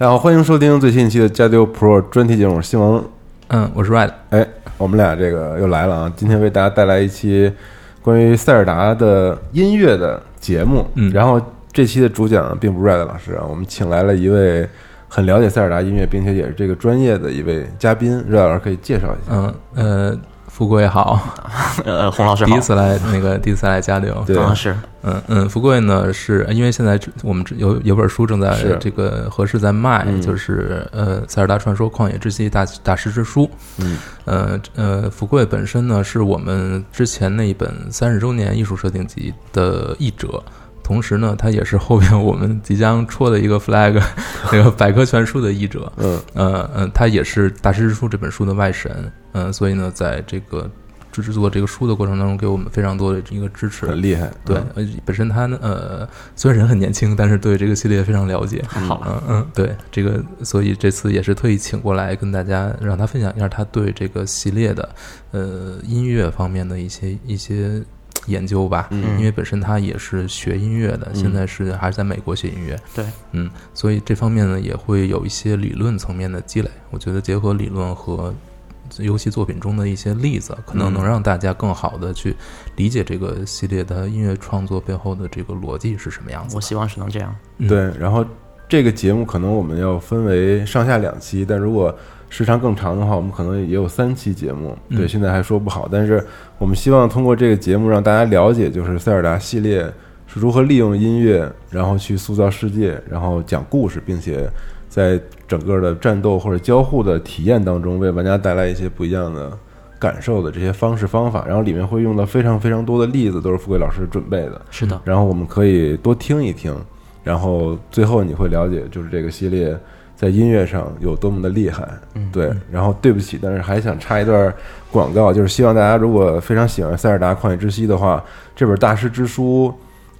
大家好，欢迎收听最新一期的加丢 Pro 专题节目，新王，嗯，我是 Red，哎，我们俩这个又来了啊！今天为大家带来一期关于塞尔达的音乐的节目，嗯然后这期的主讲并不是 Red 老师啊，我们请来了一位很了解塞尔达音乐，并且也是这个专业的一位嘉宾，Red 老师可以介绍一下。嗯呃，富贵好，呃，洪老师好，第一次来那个 第一次来加流，对。啊是，嗯嗯，富贵呢是因为现在我们有有本书正在这个合适在卖，嗯。就是呃《塞尔达传说：旷野之息大大师之书》。嗯。呃呃，福贵本身呢是我们之前那一本三十周年艺术设定集的译者。同时呢，他也是后边我们即将戳的一个 flag，那个百科全书的译者。嗯呃嗯，他也是《大师之书》这本书的外神，嗯、所以呢，在这个制制作这个书的过程当中，给我们非常多的一个支持。很厉害，对，呃，本身他呢，呃，虽然人很年轻，但是对这个系列非常了解。太好了，嗯嗯，对这个，所以这次也是特意请过来跟大家，让他分享一下他对这个系列的呃音乐方面的一些一些研究吧。嗯因为本身他也是学音乐的，现在是还是在美国学音乐。对，嗯，所以这方面呢也会有一些理论层面的积累。我觉得结合理论和游戏作品中的一些例子，可能能让大家更好的去理解这个系列的音乐创作背后的这个逻辑是什么样子我。希望是能这样，嗯对，然后这个节目可能我们要分为上下两期，但如果时长更长的话，我们可能也有三期节目。对，嗯现在还说不好，但是我们希望通过这个节目让大家了解，就是塞尔达系列是如何利用音乐，然后去塑造世界，然后讲故事，并且在整个的战斗或者交互的体验当中，为玩家带来一些不一样的。感受的这些方式方法，然后里面会用到非常非常多的例子，都是富贵老师准备的。是的，然后我们可以多听一听，然后最后你会了解，就是这个系列在音乐上有多么的厉害。嗯对。然后对不起，但是还想插一段广告，就是希望大家如果非常喜欢《塞尔达：旷野之息》的话，这本大师之书，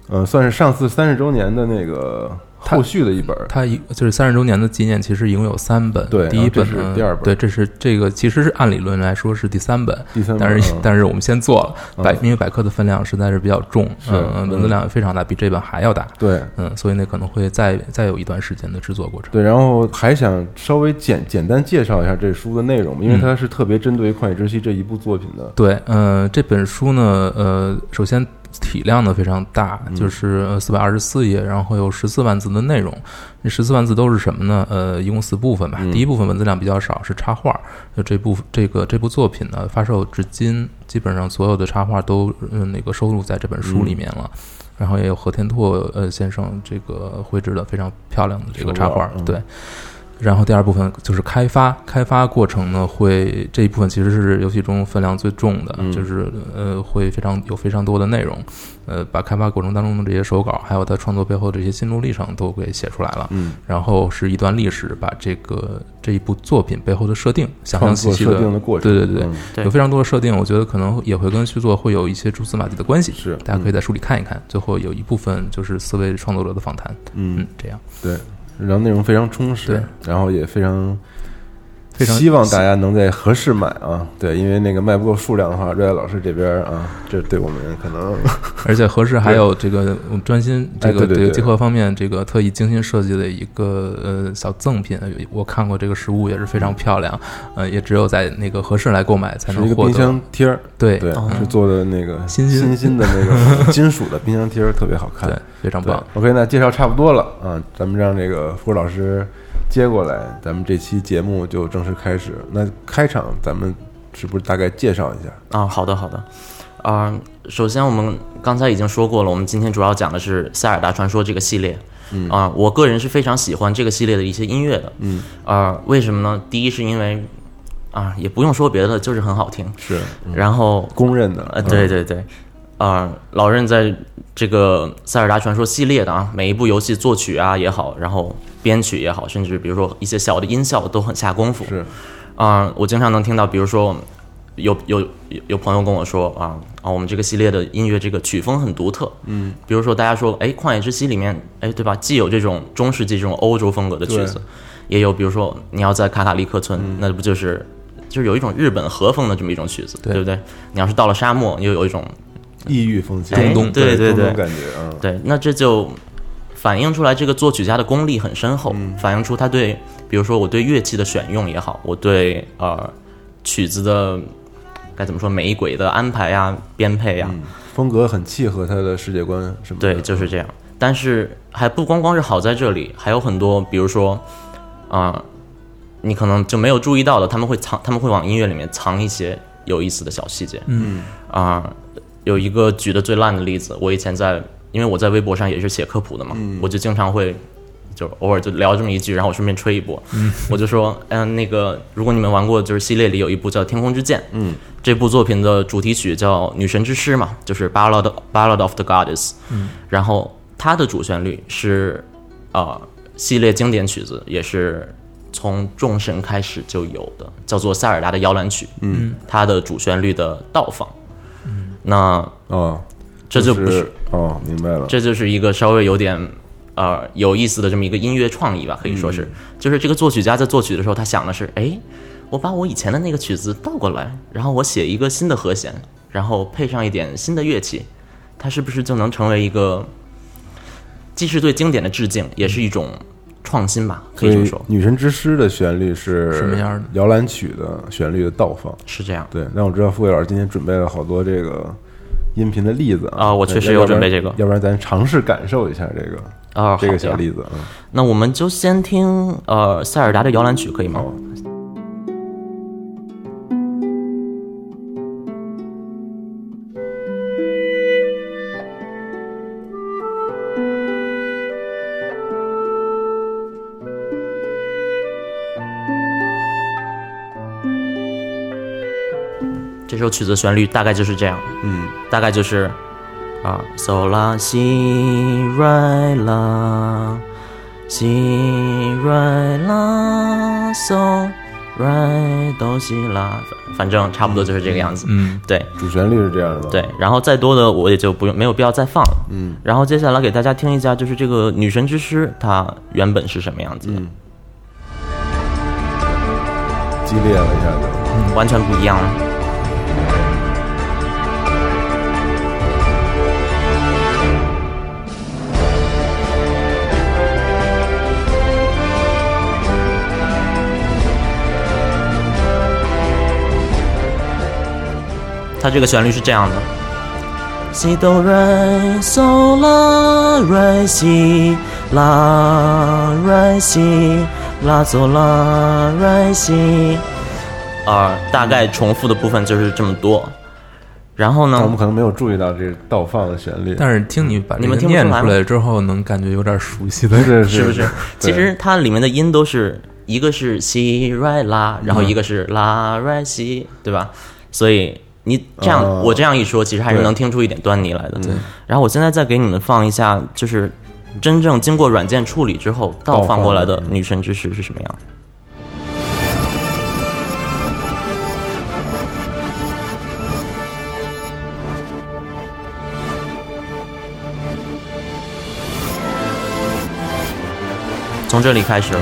呃，算是上次三十周年的那个它后续的一本。它一就是三十周年的纪念，其实一共有三本。对第一本是第二本对，这是这个其实是按理论来说是第三本，第三本，但是嗯但是我们先做了嗯百，因为百科的分量实在是比较重，嗯，嗯文字量也非常大，比这本还要大，对嗯，所以呢可能会再再有一段时间的制作过程。对，然后还想稍微简简单介绍一下这书的内容吧，因为嗯它是特别针对于《旷野之息》这一部作品的。对，呃，这本书呢，呃，首先体量呢非常大，嗯就是四百二十四页，然后有十四万字的内容。那十四万字都是什么呢？呃，一共四部分吧。嗯第一部分文字量比较少，是插画。就这部这个这部作品呢，发售至今，基本上所有的插画都嗯那个收录在这本书里面了。然后也有和田拓呃先生这个绘制的非常漂亮的这个插画对。然后第二部分就是开发，开发过程呢会这一部分其实是游戏中分量最重的，嗯。就是呃会非常有非常多的内容，呃把开发过程当中的这些手稿，还有他创作背后的这些心路历程都给写出来了。嗯，然后是一段历史，把这个这一部作品背后的设定详详创作细细设定的过程。对对对嗯。对。有非常多的设定，我觉得可能也会跟续作会有一些蛛丝马迹的关系。是。大家可以在书里看一看。最后有一部分就是四位创作者的访谈，嗯。嗯，这样。对，然后内容非常充实，然后也非常非常希望大家能在合适买啊，对，因为那个卖不够数量的话，瑞爱老师这边啊，这对我们可能 而且合适还有这个我们专心这个哎对对对这个集合方面这个特意精心设计的一个呃小赠品，我看过这个实物也是非常漂亮，呃，也只有在那个合适来购买才是一个冰能获得。箱贴儿，对对，哦是做的那个新新新新的那个 金属的冰箱贴儿，特别好看对。，非常棒。，OK，那介绍差不多了啊，咱们让这个付老师接过来，咱们这期节目就正式开始。那开场咱们是不是大概介绍一下？啊，好的好的，啊、首先我们刚才已经说过了，我们今天主要讲的是《塞尔达传说》这个系列，嗯。啊、我个人是非常喜欢这个系列的一些音乐的，嗯，啊、为什么呢？第一是因为啊、也不用说别的，就是很好听，是嗯。然后公认的，呃，对对对，啊、老任在这个《塞尔达传说》系列的啊，每一部游戏作曲啊也好，然后编曲也好，甚至比如说一些小的音效都很下功夫。是啊、我经常能听到，比如说有有有有朋友跟我说啊啊，我们这个系列的音乐这个曲风很独特。嗯，比如说大家说，哎，《旷野之息》里面，哎，对吧？既有这种中世纪这种欧洲风格的曲子，也有比如说你要在卡卡利克村，那不就是就是有一种日本和风的这么一种曲子，对不对？你要是到了沙漠，又有一种异域风情，哎中东对对对感觉啊，对，那这就反映出来这个作曲家的功力很深厚，反映出他对，比如说我对乐器的选用也好，我对呃曲子的该怎么说每一轨的安排呀、编配呀，风格很契合他的世界观什么的。对，就是这样。但是还不光光是好在这里，还有很多，比如说啊、你可能就没有注意到的，他们会藏，他们会往音乐里面藏一些有意思的小细节。嗯啊、有一个举的最烂的例子，我以前在，因为我在微博上也是写科普的嘛，我就经常会就偶尔就聊这么一句，然后我顺便吹一波，我就说，嗯、那个如果你们玩过，就是系列里有一部叫《天空之剑》，嗯，这部作品的主题曲叫《女神之诗》嘛，就是 Ballad Ballad of the Goddess，嗯，然后它的主旋律是啊、系列经典曲子，也是。从众神开始就有的，叫做塞尔达的摇篮曲。嗯，它的主旋律的倒放。嗯，那啊，这就不是，哦，明白了。这就是一个稍微有点呃有意思的这么一个音乐创意吧，可以说是，就是这个作曲家在作曲的时候，他想的是，哎，我把我以前的那个曲子倒过来，然后我写一个新的和弦，然后配上一点新的乐器，它是不是就能成为一个，既是对经典的致敬，也是一种创新吧，可以《以这么说，女神之诗》的旋律是什么样的摇篮曲的旋律的倒放。是这样。对，那我知道付伟老师今天准备了好多这个音频的例子啊我确实有准备这个要不然咱尝试感受一下这个啊，这个小例子啊。那我们就先听呃塞尔达的摇篮曲，可以吗？好，首曲子旋律大概就是这样，嗯，大概就是啊，so 啦西瑞啦西瑞啦 so 瑞哆西啦，反反正差不多就是这个样子。嗯，对主旋律是这样的。，对，然后再多的我也就不用没有必要再放了。嗯，然后接下来给大家听一下，就是这个女神之诗它原本是什么样子的，嗯，激烈了一下就。完全不一样。它这个旋律是这样的：西哆瑞嗦啦瑞西啦瑞西啦嗦啦瑞西，啊，大概重复的部分就是这么多。然后呢但我们，可能没有注意到这个倒放的旋律，但是听你把这你们念听出来之后，能感觉有点熟悉的。是是不是？其实它里面的音都是一个是西瑞拉，然后一个是拉瑞西，对吧？所以你这样、哦我这样一说，其实还是能听出一点端倪来的。对。然后我现在再给你们放一下，就是真正经过软件处理之后倒放过来的女神之石是什么样？从这里开始，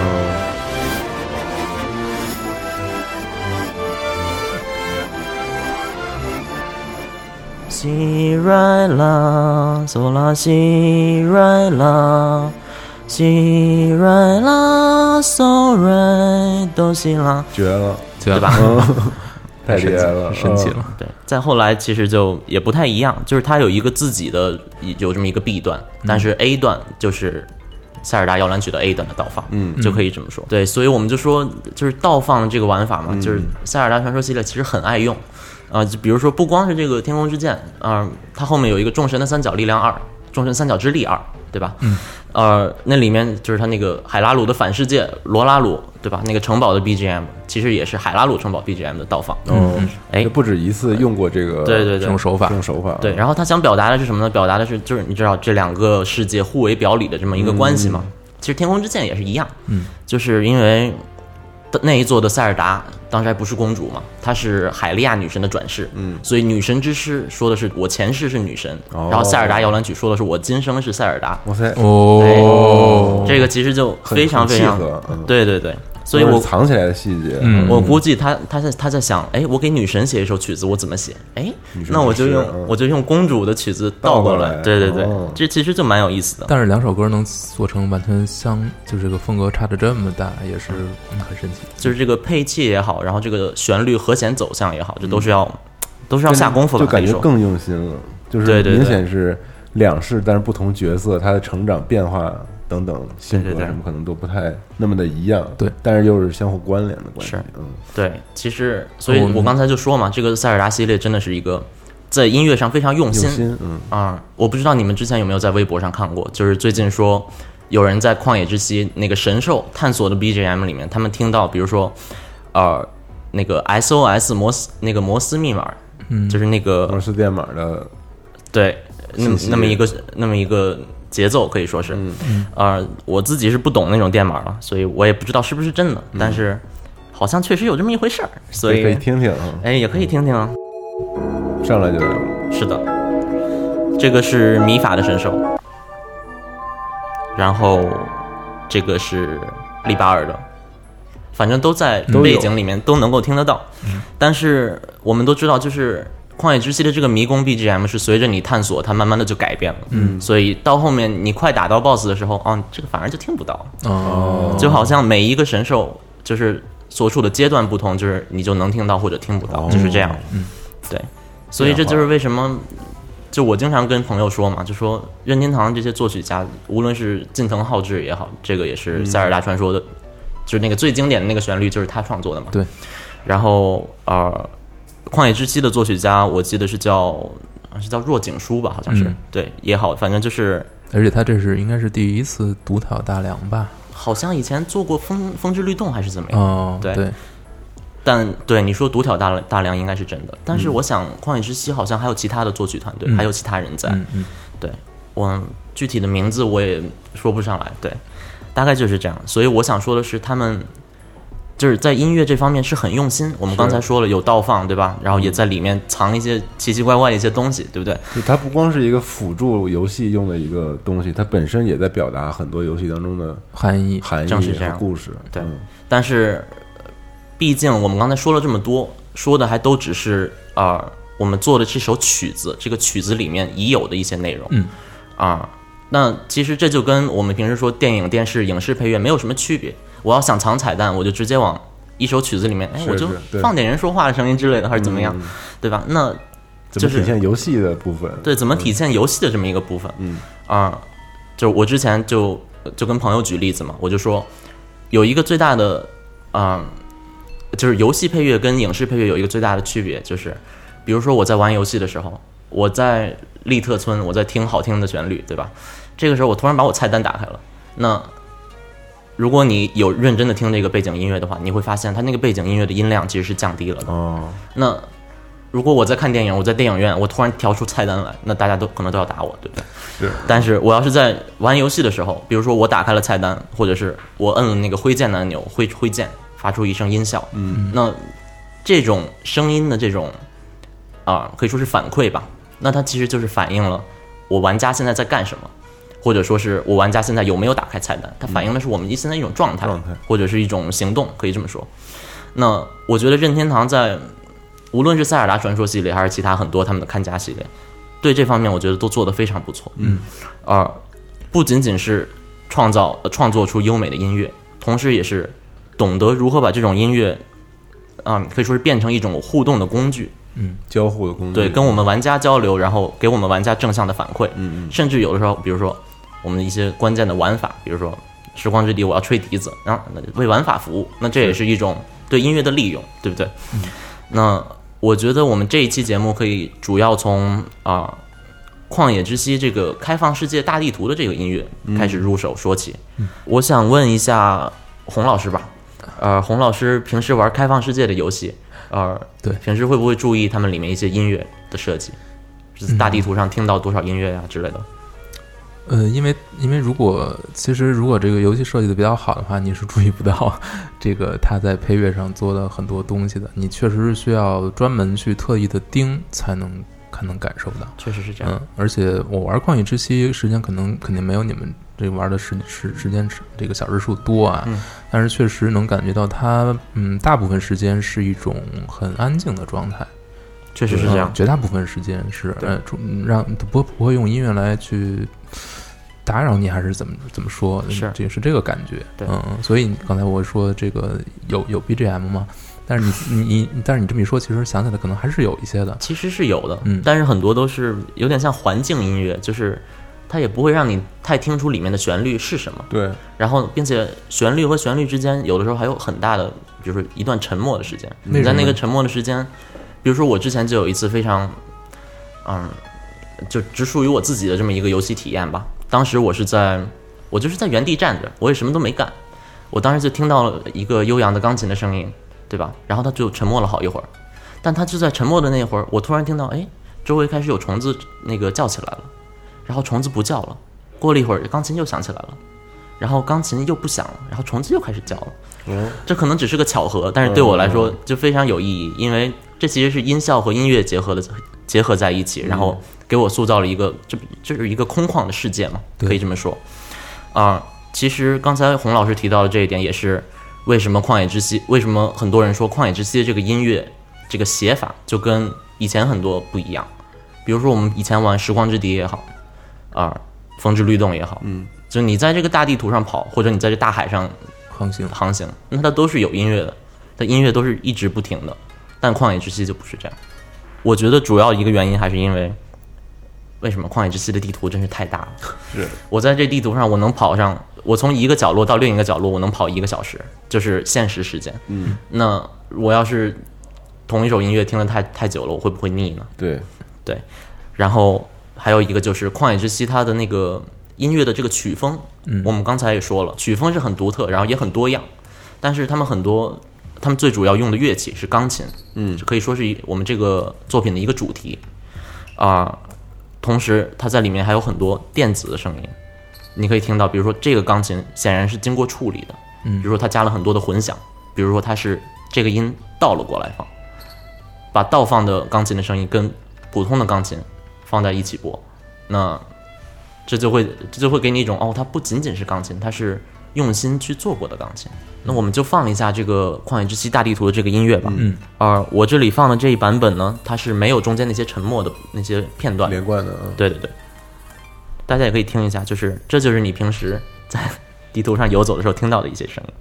西瑞拉，嗦拉西瑞拉，西瑞拉，嗦瑞哆西拉，绝了，对对吧？太厉害了，神奇了。对，再后来其实就也不太一样，就是它有一个自己的有这么一个 B 段，但是 A 段就是塞尔达摇篮曲的 A 段的倒放，嗯，就可以这么说。对，所以我们就说就是倒放这个玩法嘛，就是塞尔达传说系列其实很爱用。啊、就比如说不光是这个天空之剑啊、它后面有一个众神的三角力量二，众神三角之力二，对吧？嗯。呃，那里面就是它那个海拉鲁的反世界罗拉鲁，对吧？那个城堡的 BGM 其实也是海拉鲁城堡 BGM 的倒放。嗯，哎不止一次用过这个对对对这种手法这种手法，对，然后他想表达的是什么呢？表达的是就是你知道这两个世界互为表里的这么一个关系嘛。其实天空之剑也是一样，嗯，就是因为那一座的塞尔达当时还不是公主嘛，她是海利亚女神的转世，嗯，所以女神之诗说的是我前世是女神，哦然后塞尔达摇篮曲说的是我今生是塞尔达，哇塞，哦，这个其实就非常非常对对对，所以我藏起来的细节，嗯。我估计他他在他在想，哎，我给女神写一首曲子，我怎么写？哎那我就用嗯我就用公主的曲子倒过来，过来对对对哦，这其实就蛮有意思的。但是两首歌能做成完全相，就这个风格差的这么大，也是嗯很神奇。就是这个配器也好，然后这个旋律和弦走向也好，这都是要 都是要下功夫的，就感觉更用心了，就是对对对。明显是两世，但是不同角色，他的成长变化等等性格什么可能都不太那么的一样，对，但是又是相互关联的关系是，嗯，对。其实，所以我刚才就说嘛，这个塞尔达系列真的是一个在音乐上非常用用心心，嗯，啊、我不知道你们之前有没有在微博上看过，就是最近说有人在旷野之息那个神兽探索的 BGM 里面，他们听到比如说，呃，那个 SOS 摩斯那个摩斯密码，嗯，就是那个摩斯电码的对，那么那么一个那么一个节奏可以说是，嗯，呃，我自己是不懂那种电码了，所以我也不知道是不是真的，但是好像确实有这么一回事儿，所以可以听听啊，哎也可以听听啊。上来就有，是的，这个是米法的神兽，然后这个是利巴尔的，反正都在背景里面都能够听得到。但是我们都知道，就是《旷野之息》的这个迷宫 BGM 是随着你探索，它慢慢的就改变了。嗯，所以到后面你快打到 BOSS 的时候，啊，这个反而就听不到，哦，就好像每一个神兽就是所处的阶段不同，就是你就能听到或者听不到，哦就是这样。嗯，对，所以这就是为什么。就我经常跟朋友说嘛，就说任天堂这些作曲家，无论是近藤浩志也好，这个也是《塞尔达传说》的，就是那个最经典的那个旋律，就是他创作的嘛。对。然后呃，《旷野之息》的作曲家，我记得是叫是叫若景书吧，好像是、嗯对也好，反正就是而且他这是应该是第一次独挑大梁吧？好像以前做过风风之律动还是怎么样。哦，对对，但对你说独挑大大梁应该是真的，但是我想《旷野之息》好像还有其他的作曲团队，嗯还有其他人在。嗯嗯，对我具体的名字我也说不上来，对，大概就是这样。所以我想说的是，他们就是在音乐这方面是很用心。我们刚才说了有倒放，对吧？然后也在里面藏一些奇奇怪怪的一些东西，对不对？就它不光是一个辅助游戏用的一个东西，它本身也在表达很多游戏当中的含义含义正是这样和故事，对嗯但是，呃毕竟我们刚才说了这么多，说的还都只是啊、呃我们做的这首曲子，这个曲子里面已有的一些内容。嗯，啊，那其实这就跟我们平时说电影、电视、影视配乐没有什么区别。我要想藏彩蛋，我就直接往一首曲子里面，哎，我就放点人说话的声音之类的，还是怎么样，嗯对吧？那怎么就是体现游戏的部分？对，怎么体现游戏的这么一个部分？嗯啊、就我之前就就跟朋友举例子嘛，我就说有一个最大的啊、就是游戏配乐跟影视配乐有一个最大的区别，就是比如说我在玩游戏的时候，我在利特村，我在听好听的旋律，对吧？这个时候我突然把我菜单打开了，那如果你有认真的听这个背景音乐的话，你会发现它那个背景音乐的音量其实是降低了的。哦，那如果我在看电影，我在电影院，我突然调出菜单来，那大家都可能都要打我，对不对？是。但是我要是在玩游戏的时候，比如说我打开了菜单，或者是我摁了那个挥剑的按钮，挥挥剑发出一声音效，嗯，那这种声音的这种啊，可以说是反馈吧。那它其实就是反映了我玩家现在在干什么，或者说是我玩家现在有没有打开菜单，它反映的是我们现在一种状态，状态。或者是一种行动，可以这么说。那我觉得任天堂在无论是塞尔达传说系列，还是其他很多他们的看家系列，对这方面我觉得都做得非常不错。嗯，啊、不仅仅是创造、呃创作出优美的音乐，同时也是懂得如何把这种音乐，啊、可以说是变成一种互动的工具，嗯交互的工具，对，跟我们玩家交流，然后给我们玩家正向的反馈。嗯嗯，甚至有的时候，比如说我们的一些关键的玩法，比如说《时光之笛》，我要吹笛子，然后为玩法服务，那这也是一种对音乐的利用，对不对？那我觉得我们这一期节目可以主要从啊、旷野之息》这个开放世界大地图的这个音乐开始入手说起。我想问一下洪老师吧，呃，洪老师平时玩开放世界的游戏，呃，对平时会不会注意他们里面一些音乐的设计？就是大地图上听到多少音乐呀、之类的。呃，因为因为如果其实如果这个游戏设计的比较好的话，你是注意不到这个他在配乐上做的很多东西的。你确实是需要专门去特意的盯才能才能感受到。确实是这样。嗯，而且我玩旷野之息时间可能肯定没有你们这个玩的时时时间这个小时数多啊，但是确实能感觉到它，嗯，大部分时间是一种很安静的状态，确实是这样嗯。绝大部分时间是呃，中让不不会用音乐来去打扰你，还是怎么怎么说？是这是这个感觉，对嗯，嗯所以刚才我说这个有有 BGM 吗？但是你你 你，但是你这么一说，其实想起来可能还是有一些的，其实是有的，嗯但是很多都是有点像环境音乐，就是它也不会让你太听出里面的旋律是什么。对，然后，并且旋律和旋律之间有的时候还有很大的，比如说一段沉默的时间。你在那个沉默的时间，比如说我之前就有一次非常，嗯，就只属于我自己的这么一个游戏体验吧。当时我是在，我就是在原地站着，我也什么都没干，我当时就听到了一个悠扬的钢琴的声音，对吧？然后他就沉默了好一会儿，但他就在沉默的那会儿，我突然听到，哎，周围开始有虫子那个叫起来了，然后虫子不叫了，过了一会儿，钢琴又响起来了。然后钢琴又不响了，然后虫子又开始叫了。嗯，这可能只是个巧合，但是对我来说就非常有意义，因为这其实是音效和音乐结合的结合在一起，然后给我塑造了一个这这是一个空旷的世界嘛，可以这么说。啊、其实刚才洪老师提到的这一点，也是为什么《旷野之息》为什么很多人说《旷野之息》这个音乐这个写法就跟以前很多不一样。比如说我们以前玩《时光之笛》也好，啊、风之律动》也好，嗯，就你在这个大地图上跑，或者你在这大海上航行航行，那它都是有音乐的，它音乐都是一直不停的。但旷野之息就不是这样。我觉得主要一个原因还是因为，为什么旷野之息的地图真是太大了？是。我在这地图上，我能跑上，我从一个角落到另一个角落，我能跑一个小时，就是现实时间。嗯，那我要是同一首音乐听了太太久了，我会不会腻呢？对。对，然后还有一个就是《旷野之息》它的那个音乐的这个曲风，嗯，我们刚才也说了，曲风是很独特，然后也很多样，但是他们很多，他们最主要用的乐器是钢琴，嗯，可以说是一我们这个作品的一个主题。啊、同时它在里面还有很多电子的声音，你可以听到，比如说这个钢琴显然是经过处理的，嗯。比如说它加了很多的混响，比如说它是这个音倒了过来放，把倒放的钢琴的声音跟普通的钢琴放在一起播，那这就会这就会给你一种哦，它不仅仅是钢琴，它是用心去做过的钢琴。那我们就放一下这个《旷野之息大地图》的这个音乐吧。嗯，而我这里放的这一版本呢，它是没有中间那些沉默的那些片段。连贯的啊，对对对，大家也可以听一下，就是这就是你平时在地图上游走的时候听到的一些声音。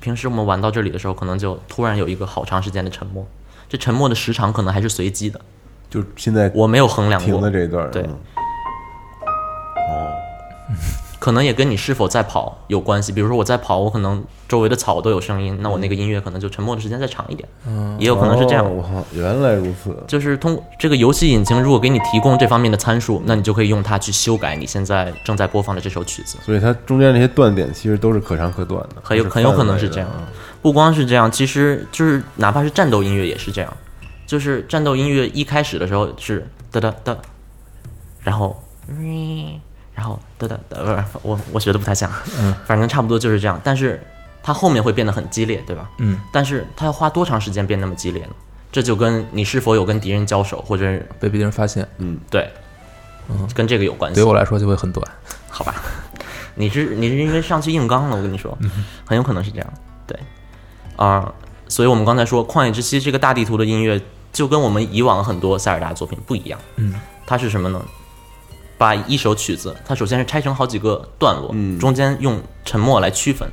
平时我们玩到这里的时候，可能就突然有一个好长时间的沉默，这沉默的时长可能还是随机的，就现在我没有衡量过。停的，这一段，对可能也跟你是否在跑有关系。比如说我在跑，我可能周围的草都有声音，那我那个音乐可能就沉默的时间再长一点，嗯，也有可能是这样。原来如此，就是通这个游戏引擎，如果给你提供这方面的参数，那你就可以用它去修改你现在正在播放的这首曲子。所以它中间那些断点其实都是可长可短的，很有很有可能是这样不光是这样，其实就是哪怕是战斗音乐也是这样，就是战斗音乐一开始的时候是哒哒哒，然后嗯，然后哒哒哒，不是我我学的不太像，嗯，反正差不多就是这样，但是它后面会变得很激烈，对吧？嗯，但是它要花多长时间变那么激烈呢？这就跟你是否有跟敌人交手，或者被别人发现，嗯对，嗯跟这个有关系对。我来说就会很短。好吧，你是你是因为上去硬刚了，我跟你说，很有可能是这样。对，啊、所以我们刚才说《旷野之息》这个大地图的音乐，就跟我们以往很多塞尔达作品不一样。嗯，它是什么呢？把一首曲子，它首先是拆成好几个段落，嗯。中间用沉默来区分，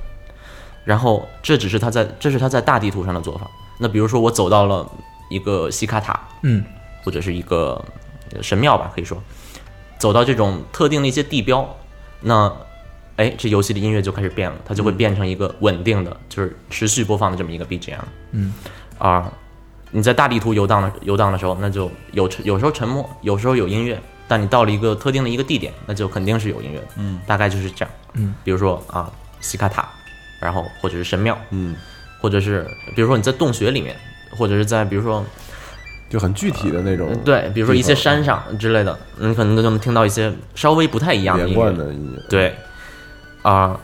然后这只是它在这是它在大地图上的做法。那比如说我走到了一个西卡塔，嗯。或者是一个呃神庙吧，可以说。走到这种特定的一些地标，那哎，这游戏的音乐就开始变了，它就会变成一个稳定的，就是持续播放的这么一个 BGM。嗯，啊，你在大地图游荡的游荡的时候，那就有沉有时候沉默，有时候有音乐，但你到了一个特定的一个地点，那就肯定是有音乐的。嗯，大概就是这样。嗯，比如说啊，西卡塔，然后或者是神庙，嗯，或者是比如说你在洞穴里面，或者是在比如说就很具体的那种，对，比如说一些山上之类的，你可能都能听到一些稍微不太一样的连音乐。贯的音乐，对，啊、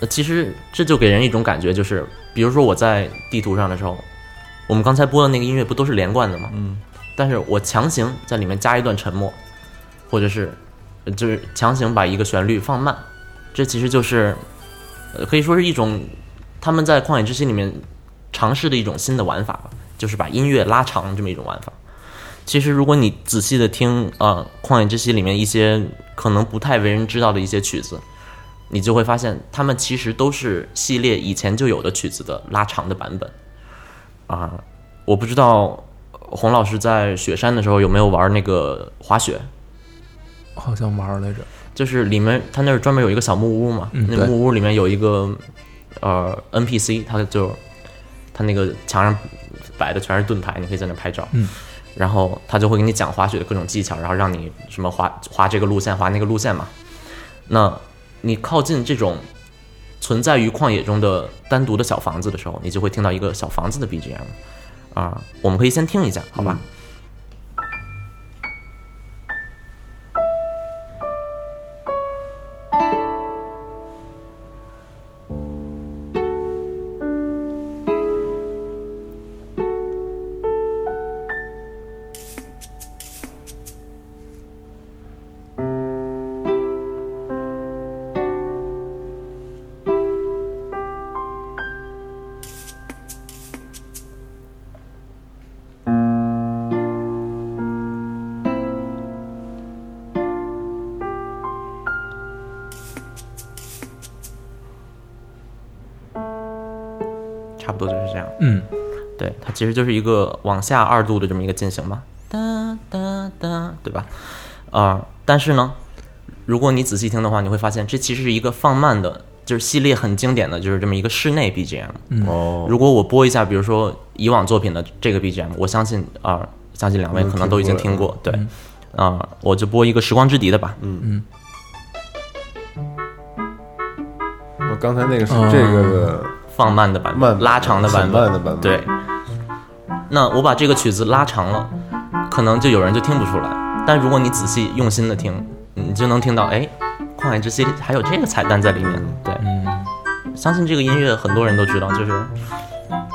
呃其实这就给人一种感觉，就是比如说我在地图上的时候，我们刚才播的那个音乐不都是连贯的吗？嗯，但是我强行在里面加一段沉默，或者是就是强行把一个旋律放慢，这其实就是呃可以说是一种他们在旷野之息里面尝试的一种新的玩法吧，就是把音乐拉长这么一种玩法。其实，如果你仔细的听，呃，《旷野之息》里面一些可能不太为人知道的一些曲子，你就会发现，它们其实都是系列以前就有的曲子的拉长的版本。啊、我不知道洪老师在雪山的时候有没有玩那个滑雪，好像玩儿来着。就是里面他那儿专门有一个小木屋嘛，那木屋里面有一个呃 NPC，他就他那个墙上摆的全是盾牌，你可以在那拍照。嗯，然后他就会给你讲滑雪的各种技巧，然后让你什么滑滑这个路线，滑那个路线嘛。那你靠近这种存在于旷野中的单独的小房子的时候，你就会听到一个小房子的 BGM 啊、我们可以先听一下，好吧？这样。嗯，对，它其实就是一个往下二度的这么一个进行嘛，哒哒哒，对吧？啊、但是呢，如果你仔细听的话，你会发现这其实是一个放慢的，就是系列很经典的就是这么一个室内 BGM。哦，如果我播一下，比如说以往作品的这个 BGM，我相信啊、相信两位可能都已经听过，对，啊、我就播一个《时光之笛》的吧。嗯。我刚才那个是哦这个的放慢的版本，慢拉长的版本，慢的版本，对，那我把这个曲子拉长了，可能就有人就听不出来。但如果你仔细用心的听，你就能听到，哎，《旷野之息》里还有这个彩蛋在里面。对，相信这个音乐很多人都知道，就是以前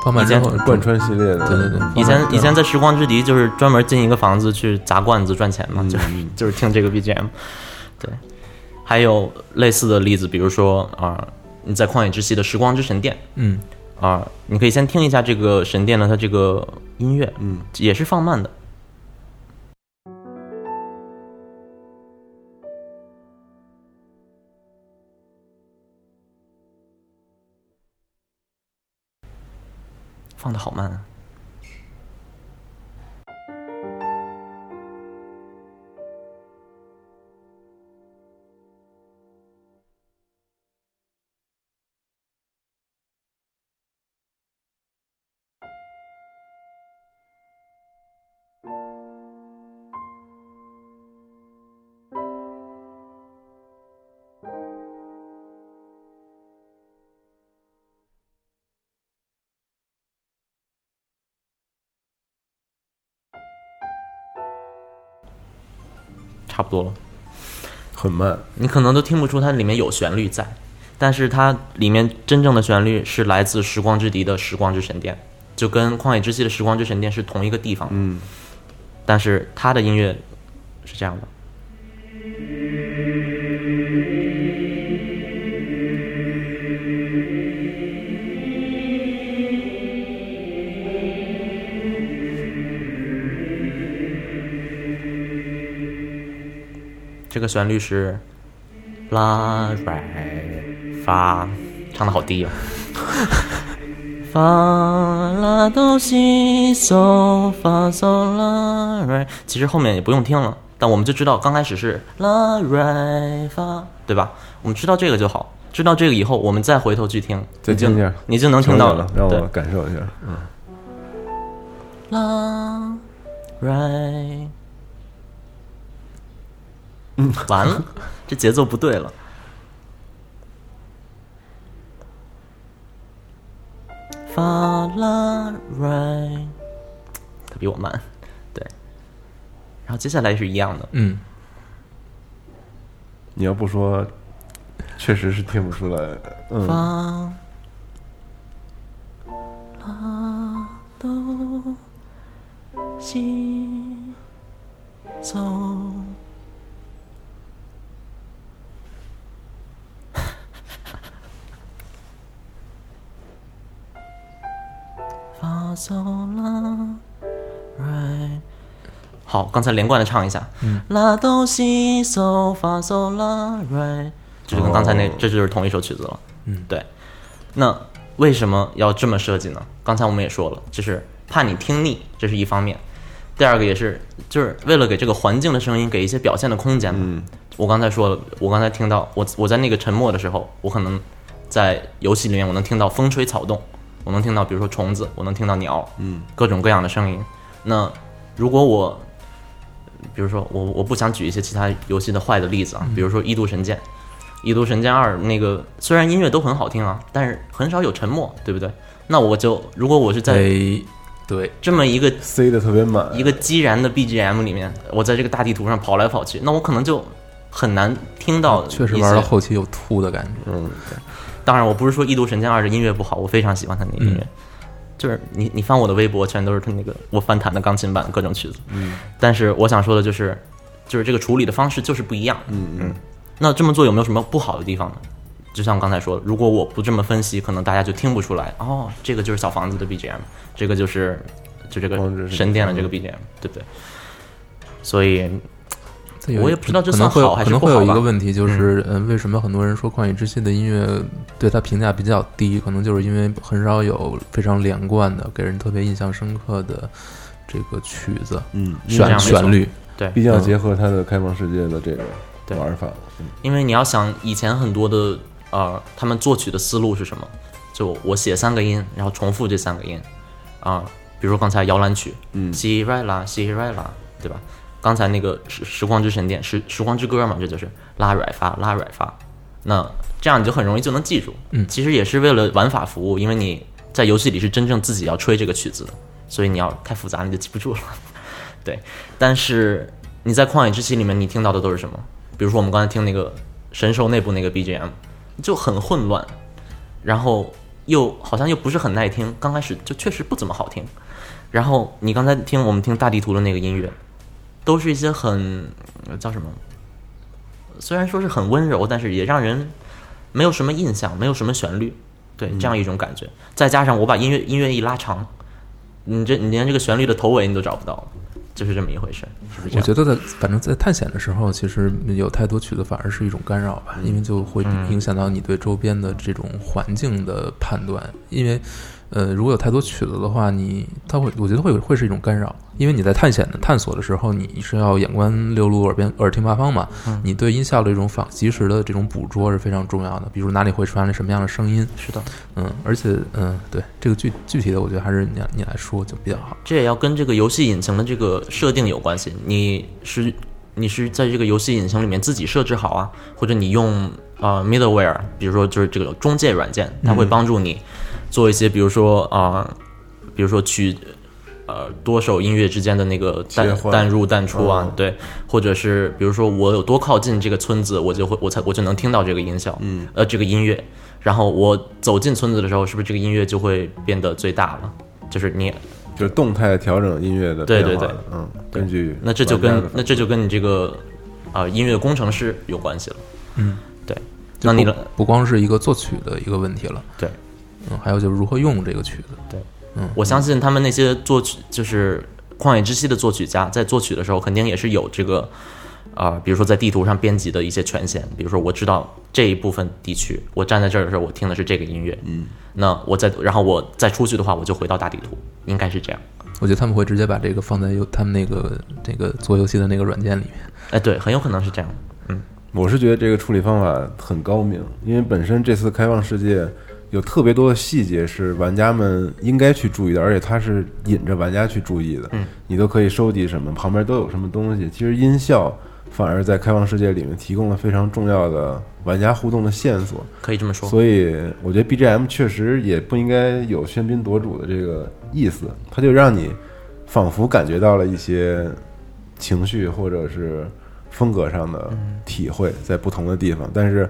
放慢之后贯穿系列的，对对对以前以前在时光之笛就是专门进一个房子去砸罐子赚钱嘛，就是就是听这个 BGM。对，还有类似的例子，比如说啊、你在旷野之息的时光之神殿，嗯，啊，你可以先听一下这个神殿的它这个音乐，嗯，也是放慢的。放的好慢啊！差不多了。很慢，你可能都听不出它里面有旋律在，但是它里面真正的旋律是来自《时光之笛》的《时光之神殿》，就跟《旷野之息》的《时光之神殿》是同一个地方。嗯，但是它的音乐是这样的。这个旋律是拉来发，唱的好低哦。发拉哆西嗦发嗦拉来，其实后面也不用听了，但我们就知道刚开始是拉来发，对吧？我们知道这个就好，知道这个以后，我们再回头去听，再听一下。你就能听到了，让对。我感受一下，嗯，拉来，嗯，完了，这节奏不对了。发啦 right，他比我慢，对。然后接下来是一样的，嗯，你要不说，确实是听不出来。嗯，发啦哆西嗦。好，刚才连贯的唱一下，嗯，拉哆西嗦发嗦啦，right，就是跟刚才那，哦。这就是同一首曲子了，嗯，对。那为什么要这么设计呢？刚才我们也说了，就是怕你听腻，这是一方面。第二个也是，就是为了给这个环境的声音给一些表现的空间嘛。嗯。我刚才说了，我刚才听到我我在那个沉默的时候，我可能在游戏里面我能听到风吹草动，我能听到比如说虫子，我能听到鸟，嗯，各种各样的声音。那如果我，比如说我我不想举一些其他游戏的坏的例子啊，比如说《异度神剑》，《异度神剑二》那个虽然音乐都很好听啊，但是很少有沉默，对不对？那我就如果我是在对对，这么一个塞的特别满，一个激燃的 BGM 里面，我在这个大地图上跑来跑去，那我可能就很难听到。确实玩到。后期有吐的感觉。嗯，当然，我不是说《异度神剑二》的音乐不好，我非常喜欢他那个音乐。嗯就是你你翻我的微博，全都是他那个我翻弹的钢琴版各种曲子。嗯，但是我想说的就是，就是这个处理的方式就是不一样。嗯嗯，那这么做有没有什么不好的地方呢？就像我刚才说的，如果我不这么分析，可能大家就听不出来。哦，这个就是小房子的 BGM，这个就是就这个神神殿的这个 BGM，对不对？所以我也不知道这可能会有算好还是可能会有一个问题，就是嗯，为什么很多人说《旷野之息》的音乐对他评价比较低？可能就是因为很少有非常连贯的、给人特别印象深刻的这个曲子、嗯，这样没错旋旋律。对，毕竟要结合它的开放世界的这个玩法。嗯因为你要想以前很多的呃，他们作曲的思路是什么？就我写三个音，然后重复这三个音啊、比如说刚才摇篮曲，嗯西瑞拉西瑞拉，对吧？刚才那个时时光之神殿，时时光之歌嘛，这就是拉软发拉软发，那这样你就很容易就能记住。嗯其实也是为了玩法服务，因为你在游戏里是真正自己要吹这个曲子的，所以你要太复杂你就记不住了。对，但是你在旷野之息里面，你听到的都是什么？比如说我们刚才听那个神兽内部那个 BGM，就很混乱，然后又好像又不是很耐听，刚开始就确实不怎么好听。然后你刚才听我们听大地图的那个音乐，都是一些很呃叫什么？虽然说是很温柔，但是也让人没有什么印象，没有什么旋律，对这样一种感觉。再加上我把音乐音乐一拉长，你这你连这个旋律的头尾你都找不到了，就是这么一回事，是是？我觉得在反正在探险的时候，其实有太多曲子反而是一种干扰吧，因为就会影响到你对周边的这种环境的判断。因为，呃，如果有太多曲子的话，你它会，我觉得会会是一种干扰，因为你在探险的探索的时候，你是要眼观六路，耳边耳听八方嘛。嗯你对音效的这种仿及时的这种捕捉是非常重要的，比如哪里会传来什么样的声音。是的，嗯，而且，嗯，对这个具具体的，我觉得还是你你来说就比较好。这也要跟这个游戏引擎的这个设定有关系。你是你是在这个游戏引擎里面自己设置好啊，或者你用呃 middleware，比如说就是这个中介软件，它会帮助你做一些，比如说啊、呃比如说去呃多首音乐之间的那个淡淡入淡出啊，哦对，或者是比如说我有多靠近这个村子，我就会我才我就能听到这个音效，嗯，呃这个音乐，然后我走进村子的时候，是不是这个音乐就会变得最大了？就是你就是动态调整音乐的对对对。嗯，根据那这就跟那这就跟你这个啊、音乐工程师有关系了。嗯，对。那你的不光是一个作曲的一个问题了，对，嗯，还有就是如何用这个曲子。对，嗯我相信他们那些作曲就是《旷野之息》的作曲家，在作曲的时候肯定也是有这个啊、比如说在地图上编辑的一些权限，比如说我知道这一部分地区，我站在这儿的时候，我听的是这个音乐，嗯，那我再然后我再出去的话，我就回到大地图，应该是这样。我觉得他们会直接把这个放在游他们那个这个做游戏的那个软件里面。哎，对，很有可能是这样。嗯我是觉得这个处理方法很高明，因为本身这次开放世界有特别多的细节是玩家们应该去注意的，而且它是引着玩家去注意的。嗯，你都可以收集什么，旁边都有什么东西。其实音效反而在开放世界里面提供了非常重要的玩家互动的线索。可以这么说。所以我觉得 BGM 确实也不应该有喧宾夺主的这个意思，它就让你仿佛感觉到了一些情绪或者是风格上的体会，在不同的地方。但是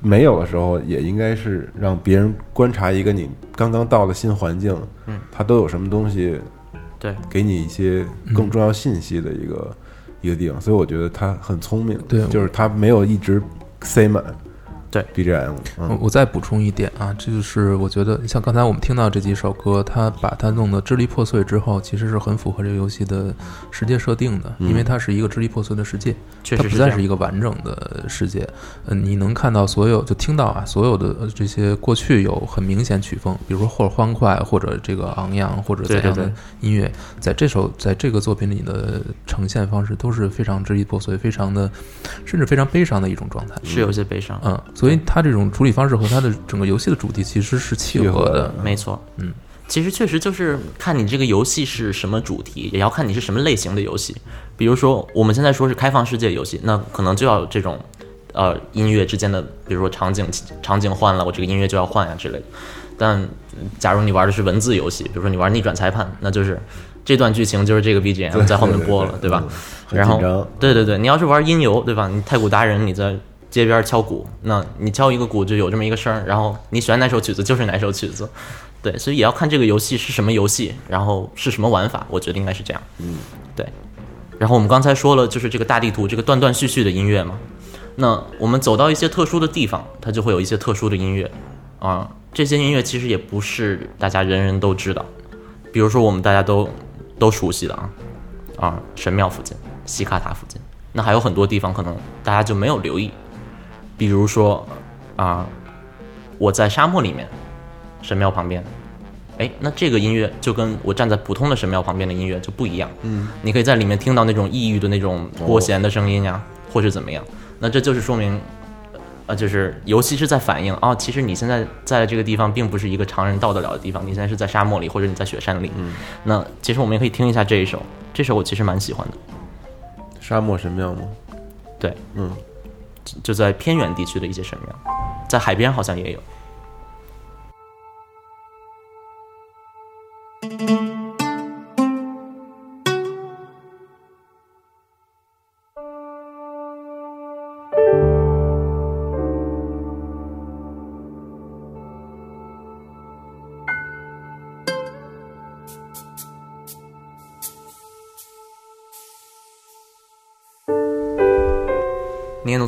没有的时候，也应该是让别人观察一个你刚刚到了新环境，嗯，它都有什么东西对，给你一些更重要信息的一个、一个地方。所以我觉得他很聪明，对就是他没有一直塞满。对 BGM，嗯，我再补充一点啊，这就是我觉得像刚才我们听到这几首歌，它把它弄得支离破碎之后，其实是很符合这个游戏的世界设定的，因为它是一个支离破碎的世界，它不再是一个完整的世界。嗯，你能看到所有，就听到啊，所有的呃这些过去有很明显曲风，比如说或者欢快，或者这个昂扬，或者怎样的对对对音乐，在这首在这个作品里的呈现方式都是非常支离破碎，非常的甚至非常悲伤的一种状态。是有些悲伤。嗯，所以它这种处理方式和它的整个游戏的主题其实是契合的。没错，嗯，其实确实就是看你这个游戏是什么主题，也要看你是什么类型的游戏。比如说我们现在说是开放世界游戏，那可能就要有这种呃音乐之间的，比如说场景场景换了，我这个音乐就要换呀之类的。但假如你玩的是文字游戏，比如说你玩逆转裁判，那就是这段剧情就是这个 BGM 在后面播了，对吧？嗯然后对对对，你要是玩音游，对吧？你太古达人，你在街边敲鼓，那你敲一个鼓就有这么一个声儿，然后你喜欢哪首曲子就是哪首曲子，对，所以也要看这个游戏是什么游戏，然后是什么玩法，我觉得应该是这样，嗯，对。然后我们刚才说了，就是这个大地图，这个断断续续的音乐嘛，那我们走到一些特殊的地方，它就会有一些特殊的音乐。啊。这些音乐其实也不是大家人人都知道，比如说我们大家都都熟悉的啊。啊神庙附近、西卡塔附近，那还有很多地方可能大家就没有留意，比如说啊我在沙漠里面，神庙旁边。哎，那这个音乐就跟我站在普通的神庙旁边的音乐就不一样。嗯，你可以在里面听到那种异域的那种拨弦的声音呀，或是怎么样。那这就是说明，呃，就是尤其是在反映哦，其实你现在在这个地方并不是一个常人到得了的地方，你现在是在沙漠里，或者你在雪山里。嗯，那其实我们也可以听一下这一首，这首我其实蛮喜欢的。沙漠神庙吗？对，嗯，就在偏远地区的一些神庙，在海边好像也有。